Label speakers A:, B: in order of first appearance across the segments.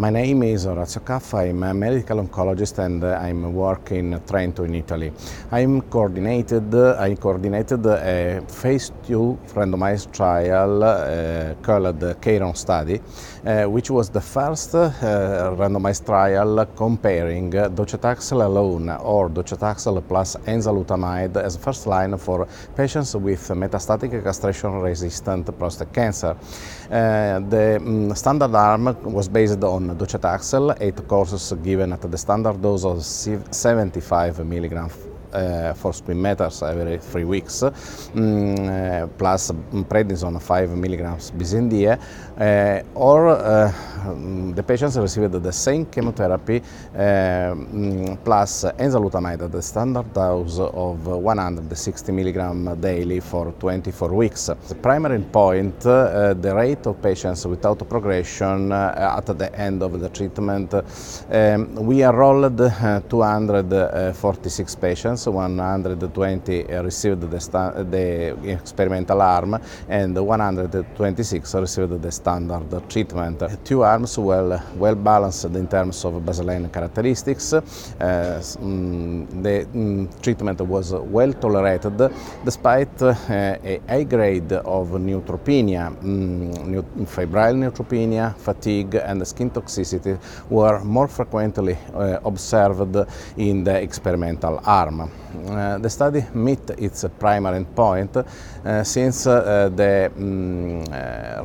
A: My name is Orazio Caffo. I'm a medical oncologist and I'm working in Trento in Italy. I'm coordinated, I coordinated a phase two randomized trial uh, called the Cheiron study, uh, which was the first uh, randomized trial comparing docetaxel alone or docetaxel plus enzalutamide as first line for patients with metastatic castration-resistant prostate cancer. Uh, the um, standard arm was based on docetaxel, eight courses given at the standard dose of 75 milligrams for spin meters every three weeks, um, uh, plus prednisone 5 milligrams bis in die, uh, or uh, the patients received the same chemotherapy um, plus enzalutamide at the standard dose of 160 milligram daily for 24 weeks. The primary endpoint, uh, the rate of patients without progression at the end of the treatment. Um, we enrolled 246 patients 120 received the, the, experimental arm and 126 received the standard treatment. Two arms were well balanced in terms of baseline characteristics. Uh, the mm, treatment was well tolerated despite uh, a high grade of neutropenia, mm, febrile neutropenia, fatigue and skin toxicity were more frequently uh, observed in the experimental arm. Uh, the study met its primary endpoint uh, since uh, the um,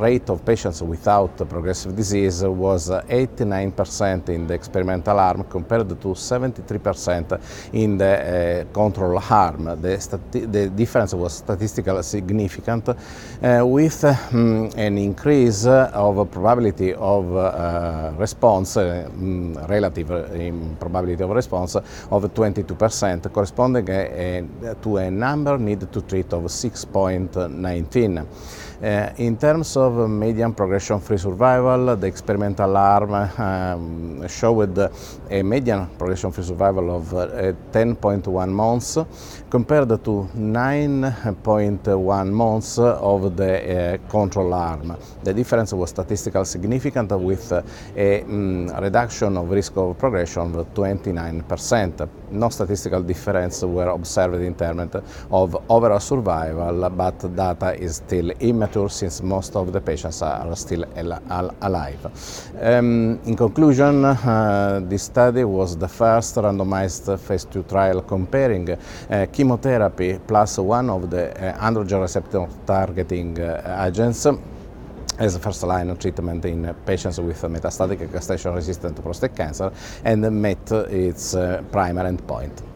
A: rate of patients without progressive disease was 89% in the experimental arm compared to 73% in the control arm. The, the, difference was statistically significant with um, an increase of probability of response, um, relative probability of response of 22% to a number needed to treat of 6.19. Uh, in terms of median progression-free survival, the experimental arm um, showed a median progression-free survival of uh, 10.1 months compared to 9.1 months of the uh, control arm. The difference was statistically significant with a um, reduction of risk of progression of 29%. No statistical difference were observed in terms of overall survival, but data is still immature since most of the patients are still al alive. Um, in conclusion, uh, this study was the first randomized phase 2 trial comparing uh, chemotherapy plus one of the uh, androgen receptor targeting uh, agents as a first line treatment in patients with metastatic castration resistant prostate cancer and met its uh, primary endpoint.